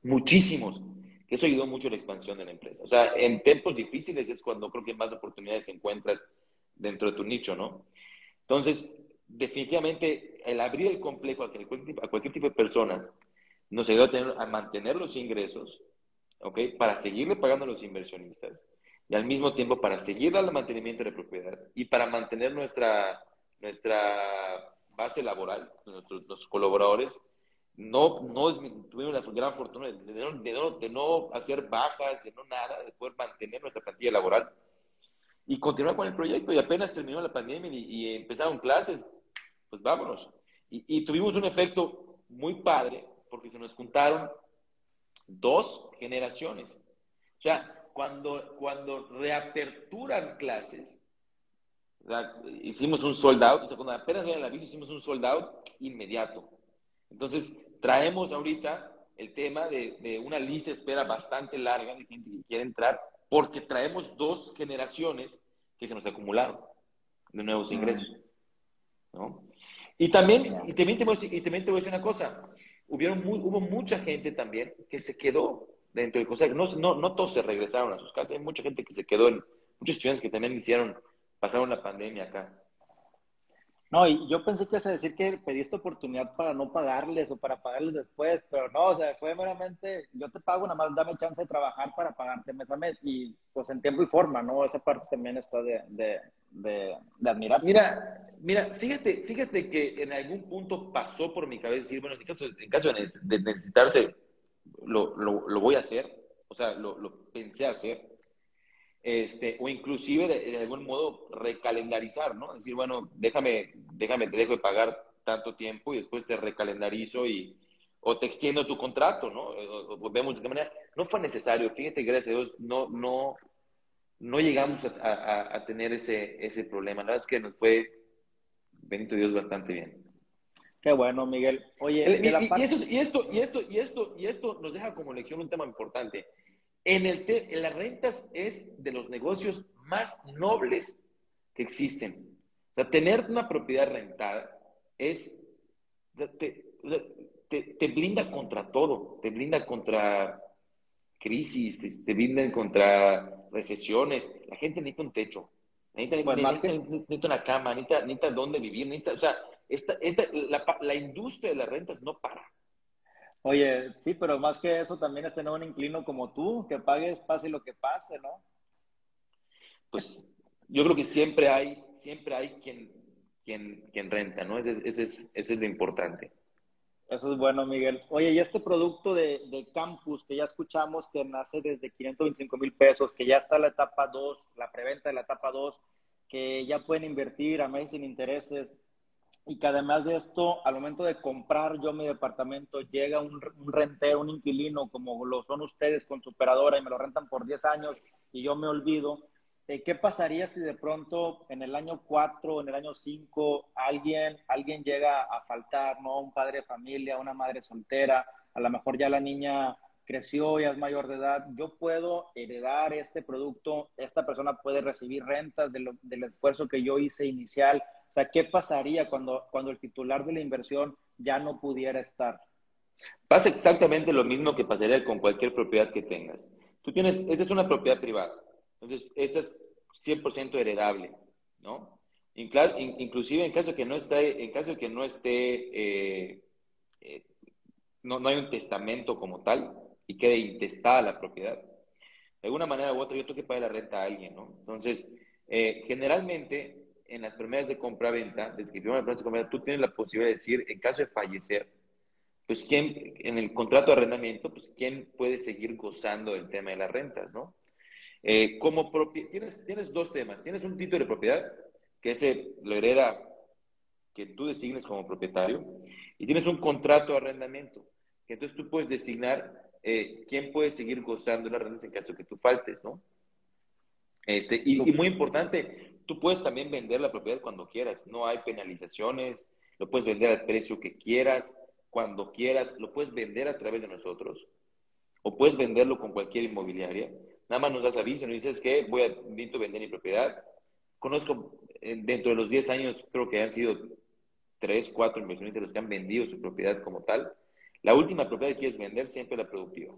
muchísimos. Eso ayudó mucho a la expansión de la empresa. O sea, en tiempos difíciles es cuando creo que más oportunidades encuentras dentro de tu nicho, ¿no? Entonces, definitivamente, el abrir el complejo a cualquier, tipo de personas nos ayudó a, tener, a mantener los ingresos, ¿ok? Para seguirle pagando a los inversionistas y al mismo tiempo para seguir dando mantenimiento de la propiedad y para mantener nuestra, nuestra base laboral, nuestros, colaboradores, no, no tuvimos la gran fortuna de, no, de, no, hacer bajas, de no nada, de poder mantener nuestra plantilla laboral y continuar con el proyecto. Y apenas terminó la pandemia y, empezaron clases, pues vámonos. Y, y, tuvimos un efecto muy padre porque se nos juntaron dos generaciones. O sea, cuando, cuando reaperturan clases, hicimos un sold out, o sea, cuando apenas en el aviso hicimos un sold out inmediato. Entonces, traemos ahorita el tema de, de, una lista de espera bastante larga de gente que quiere entrar, porque traemos dos generaciones que se nos acumularon de nuevos ah. ingresos. ¿no? Y también, y también, te voy, y también te voy a decir una cosa, Hubieron hubo mucha gente también que se quedó dentro del consejo. No, no, no todos se regresaron a sus casas, hay mucha gente que se quedó en, muchos estudiantes que también hicieron pasaron la pandemia acá. No, y yo pensé que ibas a decir que pediste oportunidad para no pagarles o para pagarles después, pero no, o sea, fue meramente, yo te pago, nada más dame chance de trabajar para pagarte mes a mes y pues en tiempo y forma, ¿no? Esa parte también está de, de, de, admirar. Mira, mira, fíjate, fíjate que en algún punto pasó por mi cabeza decir, bueno, en caso, en caso de necesitarse, lo, lo, lo voy a hacer, o sea, lo, lo pensé hacer, este, o inclusive de, algún modo recalendarizar, ¿no? Decir, bueno, déjame, déjame, te dejo de pagar tanto tiempo y después te recalendarizo y, o te extiendo tu contrato, ¿no? O, vemos de qué manera. No fue necesario, fíjate, gracias a Dios, no, no, no llegamos a, a, tener ese, ese problema. La verdad es que nos fue, bendito Dios, bastante bien. Qué bueno, Miguel. Oye, y, y, eso, y, esto, y esto, y esto, y esto nos deja como lección un tema importante. En, el en las rentas es de los negocios más nobles que existen. O sea, tener una propiedad rentada es, te, te, blinda contra todo, te blinda contra crisis, te blinda contra recesiones. La gente necesita un techo, necesita, necesita, una cama, necesita, necesita dónde vivir, necesita, o sea, esta, esta, la, la industria de las rentas no para. Oye, sí, pero más que eso también es tener un inclino como tú, que pagues pase lo que pase, ¿no? Pues yo creo que siempre hay, siempre hay quien, quien, quien renta, ¿no? Ese, ese, es, ese es lo importante. Eso es bueno, Miguel. Oye, y este producto de, de, Campus que ya escuchamos que nace desde 525 mil pesos, que ya está la etapa 2, la preventa de la etapa 2, que ya pueden invertir a meses sin intereses, y que además de esto, al momento de comprar yo mi departamento, llega un, un, rentero, un inquilino, como lo son ustedes con su operadora y me lo rentan por 10 años y yo me olvido, eh, ¿qué pasaría si de pronto en el año 4, en el año 5, alguien, alguien llega a faltar, ¿no? Un padre de familia, una madre soltera, a lo mejor ya la niña creció, ya es mayor de edad, yo puedo heredar este producto, esta persona puede recibir rentas del esfuerzo que yo hice inicial, o sea, ¿qué pasaría cuando, cuando el titular de la inversión ya no pudiera estar? Pasa exactamente lo mismo que pasaría con cualquier propiedad que tengas. Tú tienes, esta es una propiedad privada, entonces esta es 100% heredable, ¿no? Inclusive en caso que no esté, en caso que no esté, eh, eh, no, no hay un testamento como tal y quede intestada la propiedad, de alguna manera u otra yo tengo que pagar la renta a alguien, ¿no? Entonces, eh, generalmente en las primeras de compra-venta, desde que la de compra tú tienes la posibilidad de decir, en caso de fallecer, pues quién, en el contrato de arrendamiento, pues quién puede seguir gozando del tema de las rentas, ¿no? Eh, como tienes, tienes dos temas. Tienes un título de propiedad, que ese lo hereda que tú designes como propietario, y tienes un contrato de arrendamiento, que entonces tú puedes designar eh, quién puede seguir gozando de las rentas en caso que tú faltes, ¿no? Este, y, y, muy importante, tú puedes también vender la propiedad cuando quieras, no hay penalizaciones. lo puedes vender al precio que quieras, cuando quieras, lo puedes vender a través de nosotros o puedes venderlo con cualquier inmobiliaria. Nada más nos das aviso, nos dices que voy a vender mi propiedad. Conozco eh, dentro de los 10 años, creo que han sido 3, 4 inversionistas los que han vendido su propiedad como tal. La última propiedad que quieres vender siempre la productiva.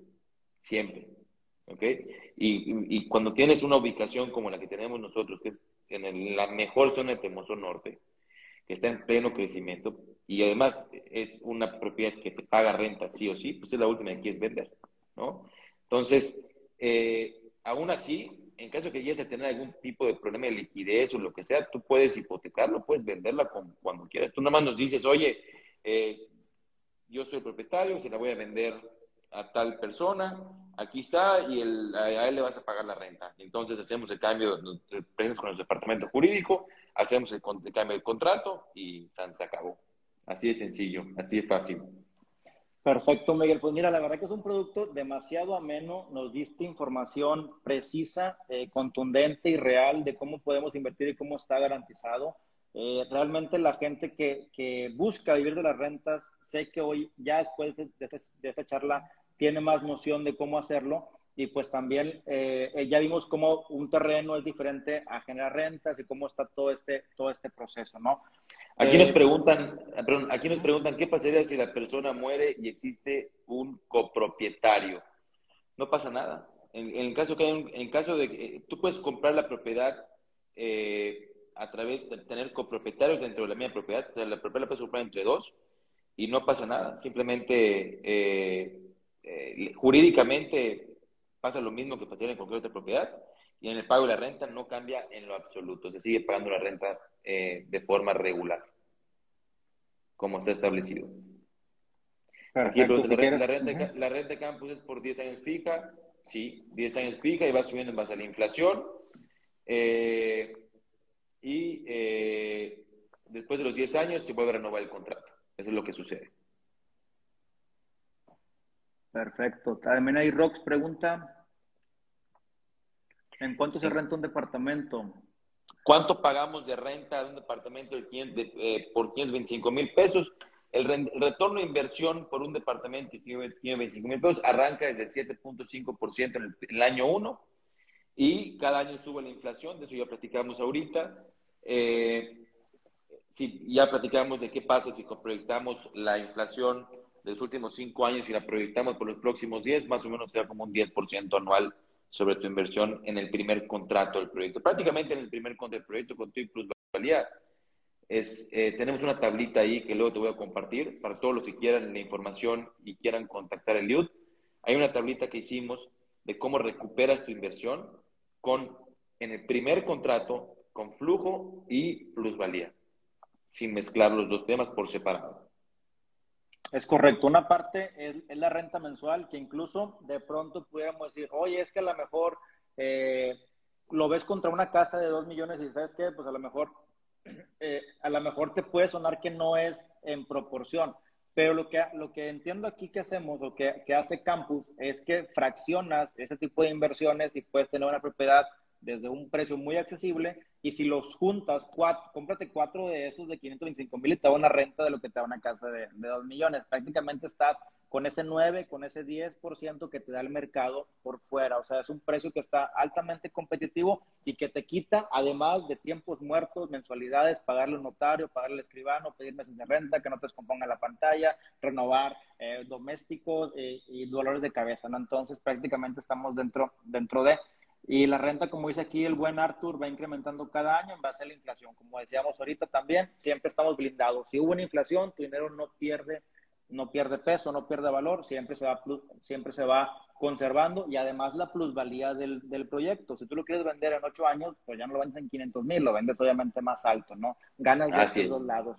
Siempre. ¿Ok? Y, y, cuando tienes una ubicación como la que tenemos nosotros, que es en la mejor zona de Temoso Norte, que está en pleno crecimiento, y además es una propiedad que te paga renta sí o sí, pues es la última que quieres vender. ¿no? Entonces, eh, aún así, en caso que llegues a tener algún tipo de problema de liquidez o lo que sea, tú puedes hipotecarlo, puedes venderla cuando quieras. Tú nada más nos dices, oye, eh, yo soy propietario, se la voy a vender a tal persona, aquí está, y a, él le vas a pagar la renta. Entonces hacemos el cambio, nos con el departamento jurídico, hacemos el, el cambio del contrato y se acabó. Así de sencillo, así de fácil. Perfecto, Miguel. Pues mira, la verdad que es un producto demasiado ameno. Nos diste información precisa, eh, contundente y real de cómo podemos invertir y cómo está garantizado. Eh, realmente la gente que, que, busca vivir de las rentas, sé que hoy, ya después de, de esta charla, tiene más noción de cómo hacerlo y pues también eh, eh, ya vimos cómo un terreno es diferente a generar rentas y cómo está todo este, todo este proceso, ¿no? Aquí nos eh, preguntan, perdón, aquí nos preguntan qué pasaría si la persona muere y existe un copropietario. No pasa nada. En, en caso que en caso de que tú puedes comprar la propiedad a través de tener copropietarios dentro de la misma propiedad, o sea, la propiedad la puedes comprar entre dos y no pasa nada. Simplemente jurídicamente pasa lo mismo que pasaría en cualquier otra propiedad y en el pago de la renta no cambia en lo absoluto, se sigue pagando la renta eh, de forma regular, como está establecido. Aquí la, renta, la renta de campus es por 10 años fija, sí, 10 años fija y va subiendo en base a la inflación. Eh, y eh, después de los 10 años se vuelve a renovar el contrato. Eso es lo que sucede. Perfecto. También hay Rox pregunta, ¿en cuánto se renta un departamento? ¿Cuánto pagamos de renta de un departamento de, eh, por 525 mil pesos? El, retorno de inversión por un departamento que tiene, 25 mil pesos arranca desde el 7.5% en, el, en el año 1 y cada año sube la inflación, de eso ya platicamos ahorita. Eh, si ya platicamos de qué pasa si proyectamos la inflación de los últimos cinco años y la proyectamos por los próximos diez, más o menos será como un 10% anual sobre tu inversión en el primer contrato del proyecto. Prácticamente en el primer contrato del proyecto con tu plusvalía. Es, eh, tenemos una tablita ahí que luego te voy a compartir para todos los que quieran la información y quieran contactar el LIUD. Hay una tablita que hicimos de cómo recuperas tu inversión con, en el primer contrato con flujo y plusvalía, sin mezclar los dos temas por separado. Es correcto. Una parte es, la renta mensual, que incluso de pronto pudiéramos decir, oye, es que a lo mejor eh, lo ves contra una casa de dos millones y sabes qué, pues a lo mejor, eh, a lo mejor te puede sonar que no es en proporción. Pero lo que, lo que entiendo aquí que hacemos, lo que, que hace Campus, es que fraccionas ese tipo de inversiones y puedes tener una propiedad desde un precio muy accesible y si los juntas, cuatro, cómprate cuatro de esos de 525 mil y te da una renta de lo que te da una casa de, de 2 millones. Prácticamente estás con ese 9, con ese 10% que te da el mercado por fuera. O sea, es un precio que está altamente competitivo y que te quita, además de tiempos muertos, mensualidades, pagarle un notario, pagarle al escribano, pedir meses de renta, que no te descomponga la pantalla, renovar eh, domésticos eh, y dolores de cabeza. ¿no? Entonces, prácticamente estamos dentro, dentro de... Y la renta, como dice aquí el buen Arthur, va incrementando cada año en base a la inflación. Como decíamos ahorita también, siempre estamos blindados. Si hubo una inflación, tu dinero no pierde, no pierde peso, no pierde valor, siempre se va, siempre se va conservando y además la plusvalía del, del, proyecto. Si tú lo quieres vender en ocho años, pues ya no lo vendes en 500 mil, lo vendes obviamente más alto, ¿no? Ganas de los dos lados.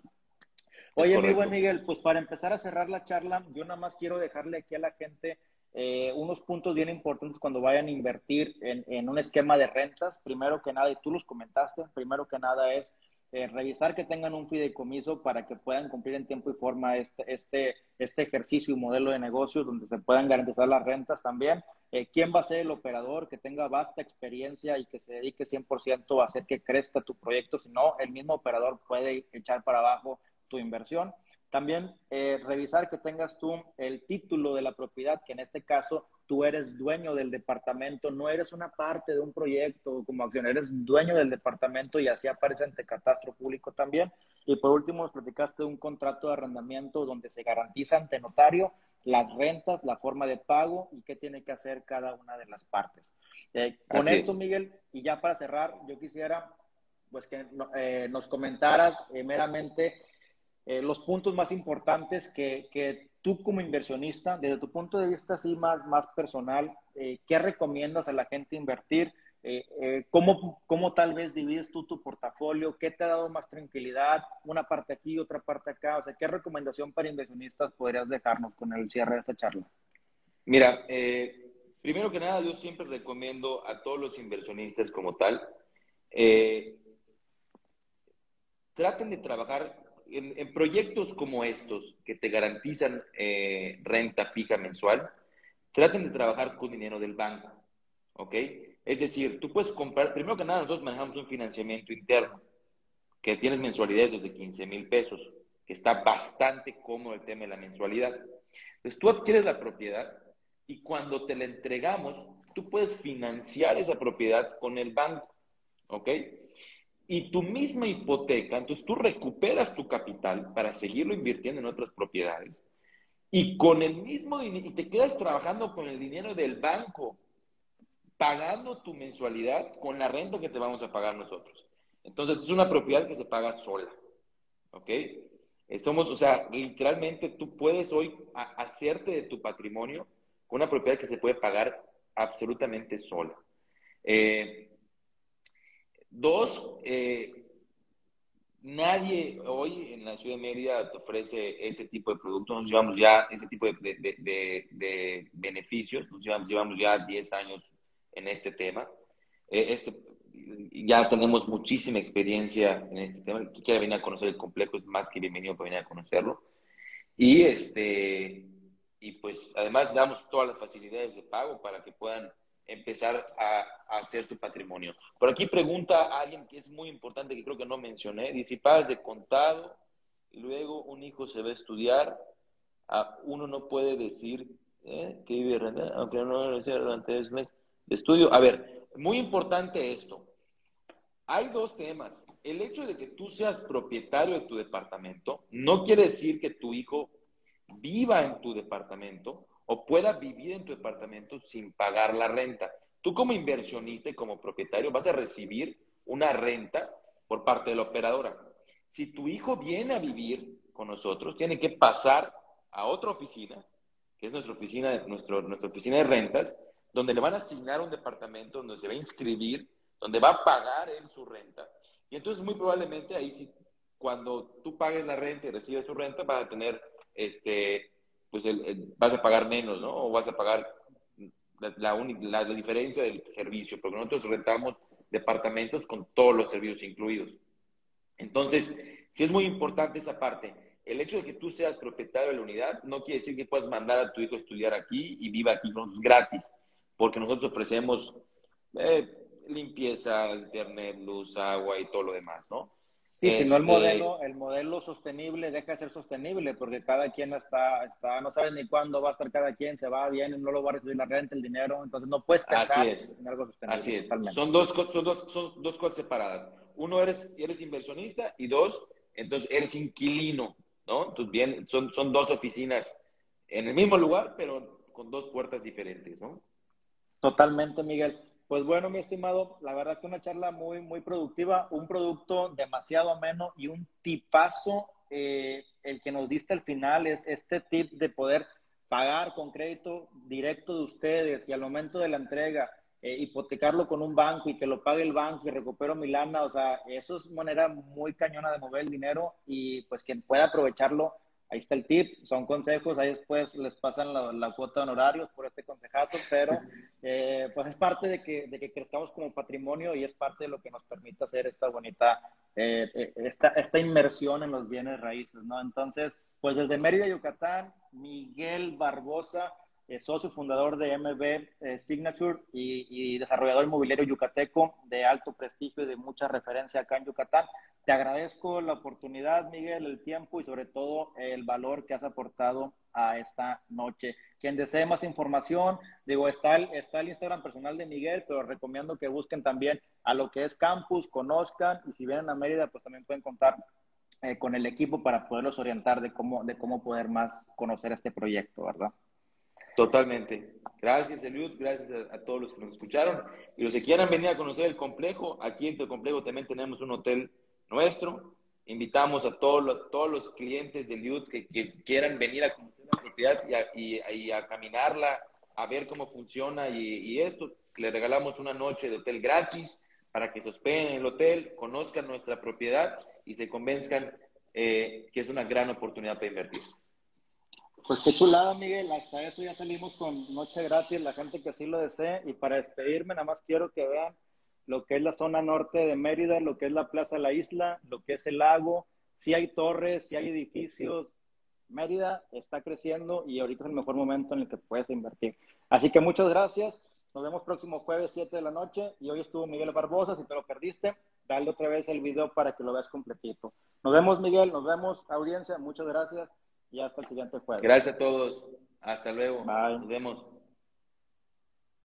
Oye, mi buen Miguel, pues para empezar a cerrar la charla, yo nada más quiero dejarle aquí a la gente eh, unos puntos bien importantes cuando vayan a invertir en, un esquema de rentas. Primero que nada, y tú los comentaste, primero que nada es eh, revisar que tengan un fideicomiso para que puedan cumplir en tiempo y forma este, este, este ejercicio y modelo de negocio donde se puedan garantizar las rentas también. Eh, ¿Quién va a ser el operador que tenga vasta experiencia y que se dedique 100% a hacer que crezca tu proyecto? Si no, el mismo operador puede echar para abajo tu inversión. También eh, revisar que tengas tú el título de la propiedad, que en este caso tú eres dueño del departamento, no eres una parte de un proyecto como acción, eres dueño del departamento y así aparece ante catastro público también. Y por último, nos platicaste de un contrato de arrendamiento donde se garantiza ante notario las rentas, la forma de pago y qué tiene que hacer cada una de las partes. Eh, con esto, Miguel, y ya para cerrar, yo quisiera pues que eh, nos comentaras eh, los puntos más importantes que, que, tú como inversionista, desde tu punto de vista así más, más personal, ¿qué recomiendas a la gente invertir? Eh, eh, ¿cómo, ¿cómo, tal vez divides tú tu portafolio? ¿Qué te ha dado más tranquilidad? Una parte aquí, otra parte acá. O sea, ¿qué recomendación para inversionistas podrías dejarnos con el cierre de esta charla? Mira, eh, primero que nada, yo siempre recomiendo a todos los inversionistas como tal, traten de trabajar en, en, proyectos como estos que te garantizan renta fija mensual, traten de trabajar con dinero del banco, ¿ok? Es decir, tú puedes comprar, primero que nada, nosotros manejamos un financiamiento interno, que tienes mensualidades desde 15 mil pesos, que está bastante cómodo el tema de la mensualidad. Entonces tú adquieres la propiedad y cuando te la entregamos, tú puedes financiar esa propiedad con el banco, ¿ok? Y tu misma hipoteca, entonces tú recuperas tu capital para seguirlo invirtiendo en otras propiedades y con el mismo y te quedas trabajando con el dinero del banco pagando tu mensualidad con la renta que te vamos a pagar nosotros. Entonces, es una propiedad que se paga sola. ¿Ok? Eh, somos, o sea, literalmente tú puedes hoy hacerte de tu patrimonio con una propiedad que se puede pagar absolutamente sola. Eh, dos, eh, nadie hoy en la ciudad de Mérida te ofrece ese tipo de productos. Nos llevamos ya ese tipo de, beneficios. Nos llevamos, llevamos ya 10 años en este tema. Eh, este, ya tenemos muchísima experiencia en este tema. Que quiera venir a conocer el complejo es más que bienvenido para venir a conocerlo. Y, este, y pues además damos todas las facilidades de pago para que puedan empezar a, hacer su patrimonio. Por aquí pregunta a alguien que es muy importante, que creo que no mencioné, dice, de contado luego un hijo se va a estudiar, a uno no puede decir ¿eh? que vive aunque no lo sea durante tres meses de estudio. A ver, muy importante esto. Hay dos temas. El hecho de que tú seas propietario de tu departamento no quiere decir que tu hijo viva en tu departamento o pueda vivir en tu departamento sin pagar la renta. Tú como inversionista y como propietario vas a recibir una renta por parte de la operadora. Si tu hijo viene a vivir con nosotros, tiene que pasar a otra oficina, que es nuestra oficina, nuestro, nuestra oficina de rentas, donde le van a asignar un departamento, donde se va a inscribir, donde va a pagar él su renta. Y entonces muy probablemente ahí cuando tú pagues la renta y recibes tu renta, vas a tener, este, pues vas a pagar menos, ¿no? O vas a pagar la, la, diferencia del servicio, porque nosotros rentamos departamentos con todos los servicios incluidos. Entonces, sí es muy importante esa parte. El hecho de que tú seas propietario de la unidad no quiere decir que puedas mandar a tu hijo a estudiar aquí y viva aquí gratis porque nosotros ofrecemos eh, limpieza, internet, luz, agua y todo lo demás, ¿no? Sí, si no el este, modelo, el modelo sostenible deja de ser sostenible porque cada quien está, está, no sabe ni cuándo va a estar cada quien, se va, bien, no lo va a recibir la renta, el dinero, entonces no puedes pensar en algo sostenible. Así es. Son dos, son, dos, son dos cosas separadas. Uno, eres, eres inversionista y dos, entonces eres inquilino, ¿no? Entonces, bien, son, son dos oficinas en el mismo lugar, pero con dos puertas diferentes, ¿no? Totalmente, Miguel. Pues bueno, mi estimado, la verdad que una charla muy, muy productiva, un producto demasiado ameno y un tipazo, eh, el que nos diste al final es este tip de poder pagar con crédito directo de ustedes y al momento de la entrega, eh, hipotecarlo con un banco y que lo pague el banco y recupero mi lana, o sea, eso es manera muy cañona de mover el dinero y pues quien pueda aprovecharlo ahí está el tip, son consejos, ahí después les pasan la, cuota de honorarios por este consejazo, pero eh, pues es parte de que, de que crezcamos como patrimonio y es parte de lo que nos permite hacer esta bonita, eh, eh, esta, esta inmersión en los bienes raíces, ¿no? Entonces, pues desde Mérida, Yucatán, Miguel Barbosa, socio fundador de MB eh, Signature y, desarrollador inmobiliario yucateco de alto prestigio y de mucha referencia acá en Yucatán. Te agradezco la oportunidad, Miguel, el tiempo y sobre todo el valor que has aportado a esta noche. Quien desee más información, digo, está el, está el Instagram personal de Miguel, pero recomiendo que busquen también a lo que es campus, conozcan y si vienen a Mérida, pues también pueden contar eh, con el equipo para poderlos orientar de cómo, de cómo poder más conocer este proyecto, ¿verdad? Totalmente. Gracias, Eliud. Gracias a, todos los que nos escucharon. Y los que quieran venir a conocer el complejo, aquí en el complejo también tenemos un hotel nuestro. Invitamos a todos los, todos los clientes de Eliud que, quieran venir a conocer la propiedad y a, caminarla, a ver cómo funciona. Y, esto, le regalamos una noche de hotel gratis para que se hospeden en el hotel, conozcan nuestra propiedad y se convenzcan eh, que es una gran oportunidad para invertir. Pues qué chulada, Miguel. Hasta eso ya salimos con noche gratis, la gente que así lo desee. Y para despedirme, nada más quiero que vean lo que es la zona norte de Mérida, lo que es la Plaza La Isla, lo que es el lago. Si hay torres, si hay edificios. Mérida está creciendo y ahorita es el mejor momento en el que puedes invertir. Así que muchas gracias. Nos vemos próximo jueves 7 de la noche. Y hoy estuvo Miguel Barbosa. Si te lo perdiste, dale otra vez el video para que lo veas completito. Nos vemos, Miguel. Nos vemos, audiencia. Muchas gracias y hasta el siguiente jueves. Gracias a todos. Hasta luego. Nos vemos.